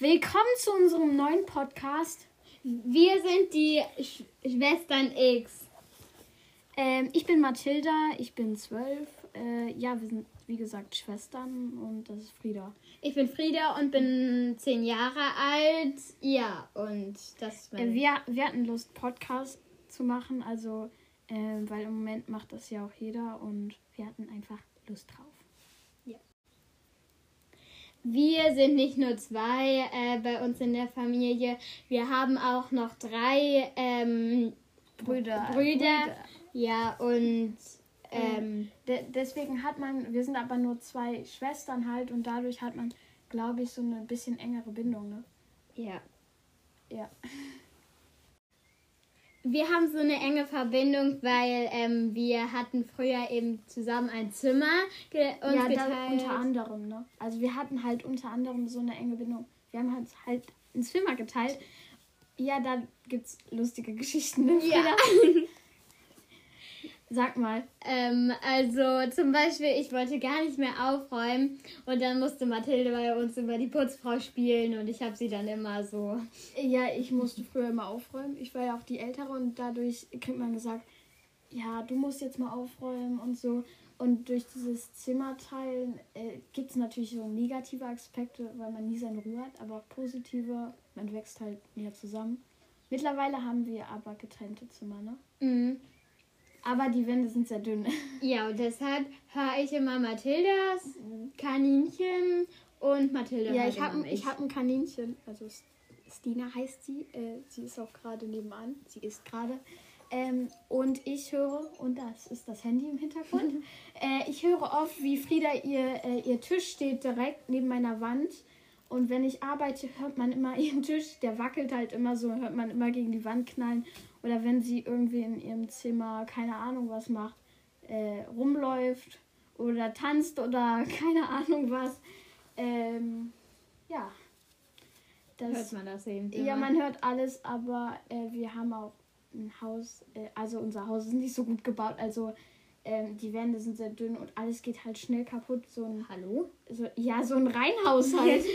Willkommen zu unserem neuen Podcast. Wir sind die Sch Schwestern X. Ähm, ich bin Mathilda, ich bin zwölf. Äh, ja, wir sind wie gesagt Schwestern und das ist Frieda. Ich bin Frieda und bin zehn Jahre alt. Ja, und das äh, wir, wir hatten Lust, Podcast zu machen, also äh, weil im Moment macht das ja auch jeder und wir hatten einfach Lust drauf. Wir sind nicht nur zwei äh, bei uns in der Familie, wir haben auch noch drei ähm, Brüder. Brüder. Brüder. Ja, und ähm, de deswegen hat man, wir sind aber nur zwei Schwestern halt und dadurch hat man, glaube ich, so eine bisschen engere Bindung, ne? Ja. Ja. Wir haben so eine enge Verbindung, weil ähm, wir hatten früher eben zusammen ein Zimmer uns ja, geteilt. unter anderem, ne? Also wir hatten halt unter anderem so eine enge Bindung. Wir haben uns halt ein Zimmer geteilt. Ja, da gibt's lustige Geschichten. Ne? Ja. Sag mal. Ähm, also zum Beispiel, ich wollte gar nicht mehr aufräumen und dann musste Mathilde bei uns über die Putzfrau spielen und ich habe sie dann immer so. Ja, ich musste früher immer aufräumen. Ich war ja auch die Ältere und dadurch kriegt man gesagt, ja, du musst jetzt mal aufräumen und so. Und durch dieses Zimmerteilen äh, gibt es natürlich so negative Aspekte, weil man nie seine Ruhe hat, aber positive, man wächst halt näher zusammen. Mittlerweile haben wir aber getrennte Zimmer, ne? Mhm. Aber die Wände sind sehr dünn. Ja, und deshalb höre ich immer Mathildas Kaninchen und Mathilda. Ja, ich habe ich hab ein Kaninchen. Also Stina heißt sie. Äh, sie ist auch gerade nebenan. Sie ist gerade. Ähm, und ich höre, und das ist das Handy im Hintergrund, äh, ich höre oft, wie Frieda ihr, äh, ihr Tisch steht direkt neben meiner Wand. Und wenn ich arbeite, hört man immer ihren Tisch, der wackelt halt immer so, hört man immer gegen die Wand knallen. Oder wenn sie irgendwie in ihrem Zimmer, keine Ahnung was macht, äh, rumläuft oder tanzt oder keine Ahnung was. Ähm, ja. Das, hört man das eben. Ja, man hört alles, aber äh, wir haben auch ein Haus, äh, also unser Haus ist nicht so gut gebaut, also ähm, die Wände sind sehr dünn und alles geht halt schnell kaputt. So ein Hallo? So, ja, so ein Reihenhaus halt.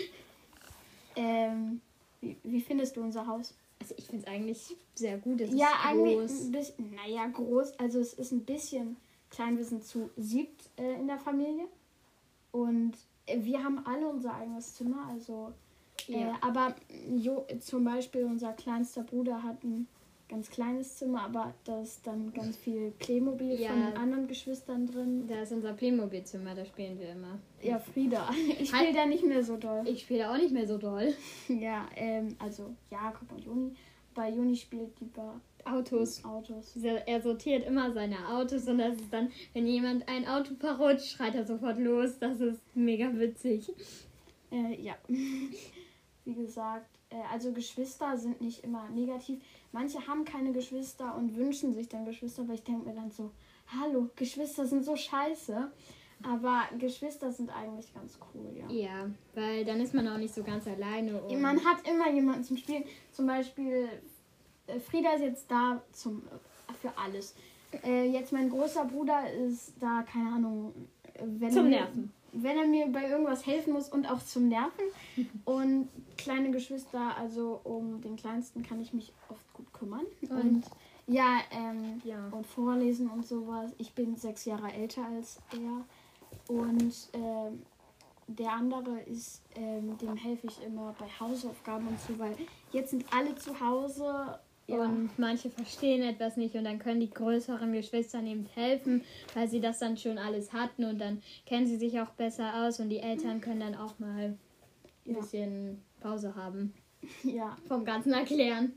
ähm, wie, wie findest du unser Haus? Also ich finde es eigentlich sehr gut. Es ja, eigentlich ein bisschen, naja, groß. Also es ist ein bisschen klein. Wir sind zu siebt äh, in der Familie. Und äh, wir haben alle unser eigenes Zimmer. Also, äh, ja. aber jo, zum Beispiel unser kleinster Bruder hat ein ganz kleines Zimmer, aber da ist dann ganz viel Playmobil ja. von den anderen Geschwistern drin. Da ist unser Playmobil-Zimmer, da spielen wir immer. Ja, Frieda. Ich spiele da nicht mehr so doll. Ich spiele auch nicht mehr so doll. Ja, ähm, also Jakob und Juni. Bei Juni spielt lieber Autos. Autos. Er sortiert immer seine Autos und das ist dann, wenn jemand ein Auto verrutscht, schreit er sofort los. Das ist mega witzig. Äh, ja. Wie gesagt, äh, also Geschwister sind nicht immer negativ. Manche haben keine Geschwister und wünschen sich dann Geschwister, aber ich denke mir dann so, hallo, Geschwister sind so scheiße. Aber Geschwister sind eigentlich ganz cool, ja. Ja, weil dann ist man auch nicht so ganz alleine. man hat immer jemanden zum Spielen. Zum Beispiel, äh, Frieda ist jetzt da zum, äh, für alles. Äh, jetzt mein großer Bruder ist da, keine Ahnung, wenn zum Nerven wenn er mir bei irgendwas helfen muss und auch zum Nerven. Und kleine Geschwister, also um den Kleinsten kann ich mich oft gut kümmern. Und, ja, ähm, ja, und vorlesen und sowas. Ich bin sechs Jahre älter als er. Und ähm, der andere ist, ähm, dem helfe ich immer bei Hausaufgaben und so, weil jetzt sind alle zu Hause ja. Und manche verstehen etwas nicht und dann können die größeren Geschwister eben helfen, weil sie das dann schon alles hatten und dann kennen sie sich auch besser aus und die Eltern können dann auch mal ein ja. bisschen Pause haben. Ja. Vom Ganzen erklären.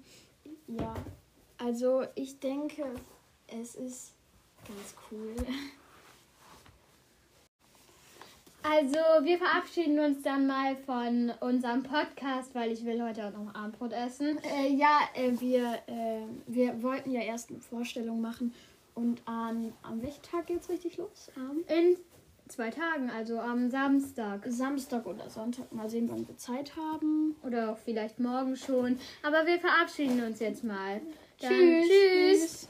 Ja. Also ich denke, es ist ganz cool. Also, wir verabschieden uns dann mal von unserem Podcast, weil ich will heute auch noch Abendbrot essen. Äh, ja, äh, wir, äh, wir wollten ja erst eine Vorstellung machen. Und an, am welchen Tag geht's richtig los? Am In zwei Tagen, also am Samstag. Samstag oder Sonntag. Mal sehen, wann wir Zeit haben. Oder auch vielleicht morgen schon. Aber wir verabschieden uns jetzt mal. Dann tschüss. tschüss.